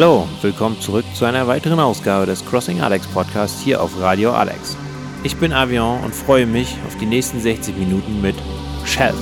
Hallo, willkommen zurück zu einer weiteren Ausgabe des Crossing Alex Podcast hier auf Radio Alex. Ich bin Avion und freue mich auf die nächsten 60 Minuten mit Shelf.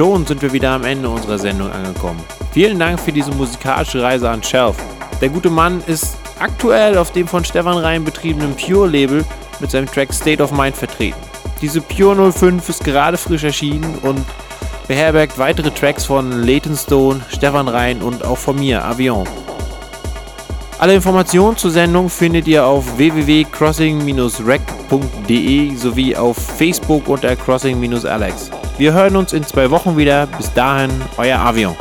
Schon sind wir wieder am Ende unserer Sendung angekommen. Vielen Dank für diese musikalische Reise an Shelf. Der gute Mann ist aktuell auf dem von Stefan Rhein betriebenen Pure-Label mit seinem Track State of Mind vertreten. Diese Pure 05 ist gerade frisch erschienen und beherbergt weitere Tracks von Leighton Stone, Stefan Rhein und auch von mir, Avion. Alle Informationen zur Sendung findet ihr auf www.crossing-rec.de sowie auf Facebook unter crossing-alex. Wir hören uns in zwei Wochen wieder. Bis dahin, euer Avion.